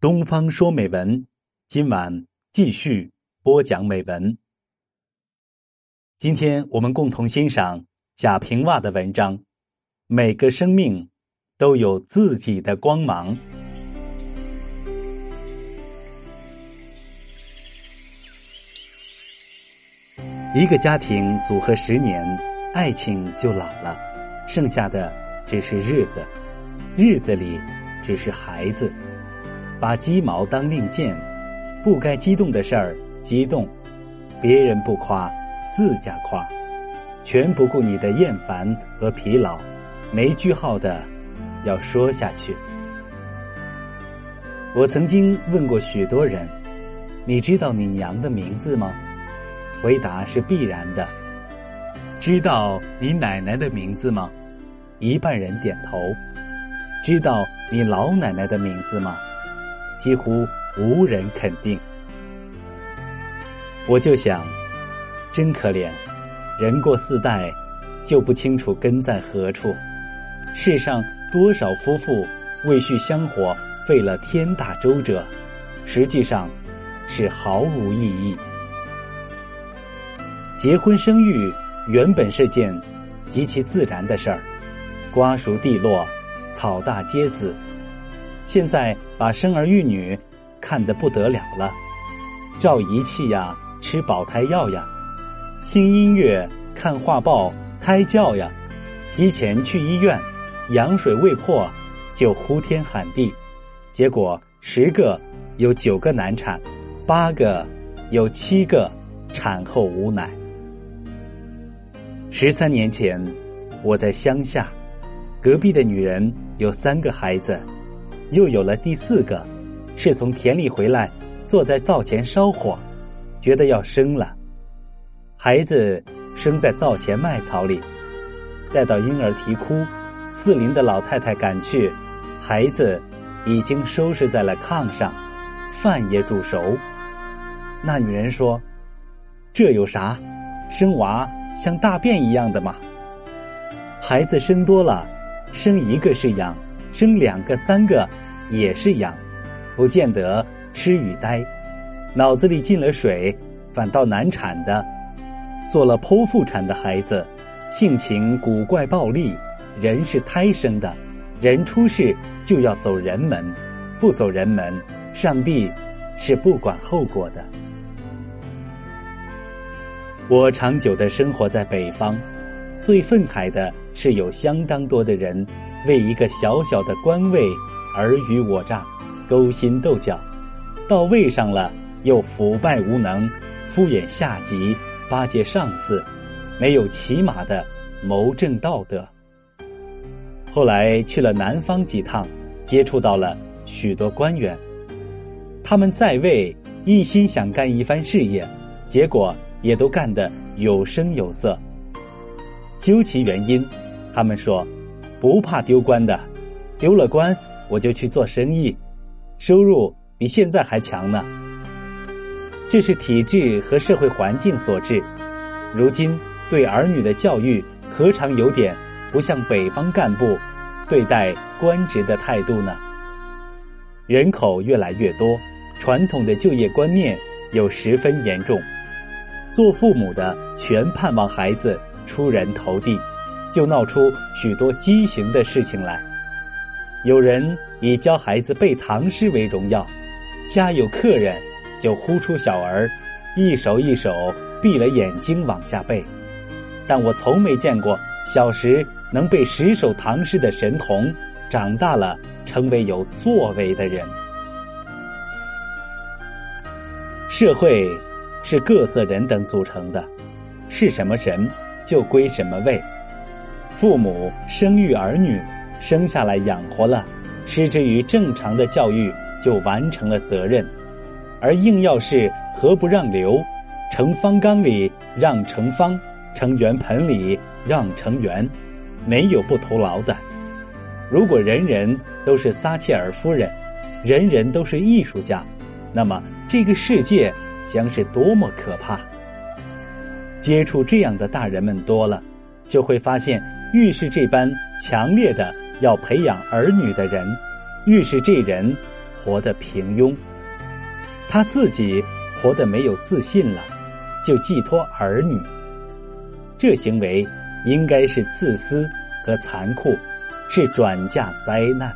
东方说美文，今晚继续播讲美文。今天我们共同欣赏贾平凹的文章。每个生命都有自己的光芒。一个家庭组合十年，爱情就老了，剩下的只是日子，日子里只是孩子。把鸡毛当令箭，不该激动的事儿激动，别人不夸，自家夸，全不顾你的厌烦和疲劳，没句号的要说下去。我曾经问过许多人：“你知道你娘的名字吗？”回答是必然的。知道你奶奶的名字吗？一半人点头。知道你老奶奶的名字吗？几乎无人肯定，我就想，真可怜，人过四代就不清楚根在何处。世上多少夫妇为续香火费了天大周折，实际上是毫无意义。结婚生育原本是件极其自然的事儿，瓜熟蒂落，草大皆子。现在把生儿育女看得不得了了，照仪器呀，吃保胎药呀，听音乐、看画报、胎教呀，提前去医院，羊水未破就呼天喊地，结果十个有九个难产，八个有七个产后无奶。十三年前，我在乡下，隔壁的女人有三个孩子。又有了第四个，是从田里回来，坐在灶前烧火，觉得要生了。孩子生在灶前麦草里，待到婴儿啼哭，四邻的老太太赶去，孩子已经收拾在了炕上，饭也煮熟。那女人说：“这有啥？生娃像大便一样的嘛。孩子生多了，生一个是养。”生两个、三个也是养，不见得痴与呆。脑子里进了水，反倒难产的。做了剖腹产的孩子，性情古怪暴戾。人是胎生的，人出世就要走人门，不走人门，上帝是不管后果的。我长久的生活在北方，最愤慨的是有相当多的人。为一个小小的官位尔虞我诈、勾心斗角，到位上了又腐败无能、敷衍下级、巴结上司，没有起码的谋政道德。后来去了南方几趟，接触到了许多官员，他们在位一心想干一番事业，结果也都干得有声有色。究其原因，他们说。不怕丢官的，丢了官我就去做生意，收入比现在还强呢。这是体制和社会环境所致。如今对儿女的教育，何尝有点不像北方干部对待官职的态度呢？人口越来越多，传统的就业观念又十分严重，做父母的全盼望孩子出人头地。就闹出许多畸形的事情来。有人以教孩子背唐诗为荣耀，家有客人就呼出小儿，一首一首闭了眼睛往下背。但我从没见过小时能背十首唐诗的神童，长大了成为有作为的人。社会是各色人等组成的，是什么人就归什么位。父母生育儿女，生下来养活了，失之于正常的教育，就完成了责任；而硬要是何不让流，盛方缸里让盛方，盛圆盆里让盛圆，没有不徒劳的。如果人人都是撒切尔夫人，人人都是艺术家，那么这个世界将是多么可怕！接触这样的大人们多了，就会发现。越是这般强烈的要培养儿女的人，越是这人活得平庸，他自己活得没有自信了，就寄托儿女。这行为应该是自私和残酷，是转嫁灾难。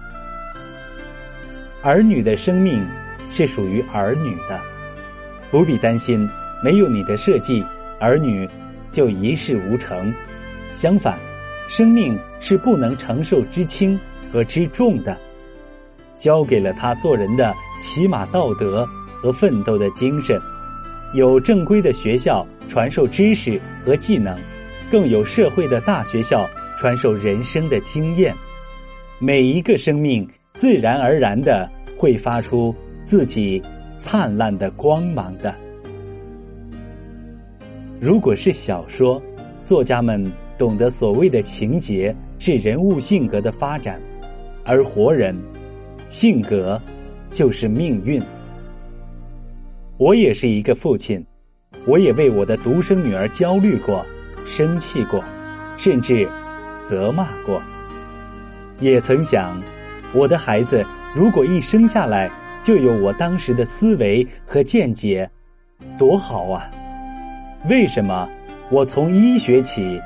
儿女的生命是属于儿女的，不必担心没有你的设计，儿女就一事无成。相反，生命是不能承受之轻和之重的。教给了他做人的起码道德和奋斗的精神，有正规的学校传授知识和技能，更有社会的大学校传授人生的经验。每一个生命自然而然的会发出自己灿烂的光芒的。如果是小说，作家们懂得所谓的情节是人物性格的发展，而活人。性格就是命运。我也是一个父亲，我也为我的独生女儿焦虑过、生气过，甚至责骂过。也曾想，我的孩子如果一生下来就有我当时的思维和见解，多好啊！为什么我从医学起，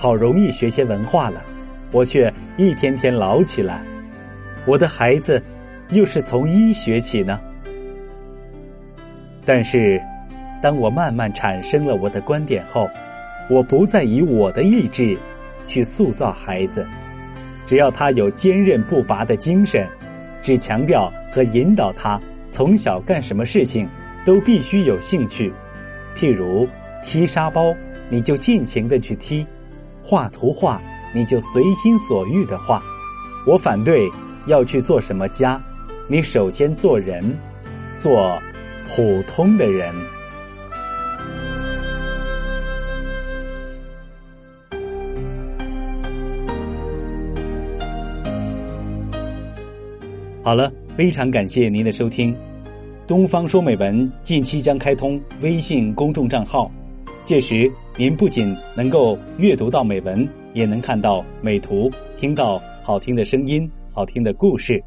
好容易学些文化了，我却一天天老起来？我的孩子，又是从医学起呢？但是，当我慢慢产生了我的观点后，我不再以我的意志去塑造孩子，只要他有坚韧不拔的精神，只强调和引导他从小干什么事情都必须有兴趣。譬如踢沙包，你就尽情的去踢；画图画，你就随心所欲的画。我反对。要去做什么家？你首先做人，做普通的人。好了，非常感谢您的收听。东方说美文近期将开通微信公众账号，届时您不仅能够阅读到美文，也能看到美图，听到好听的声音。好听的故事。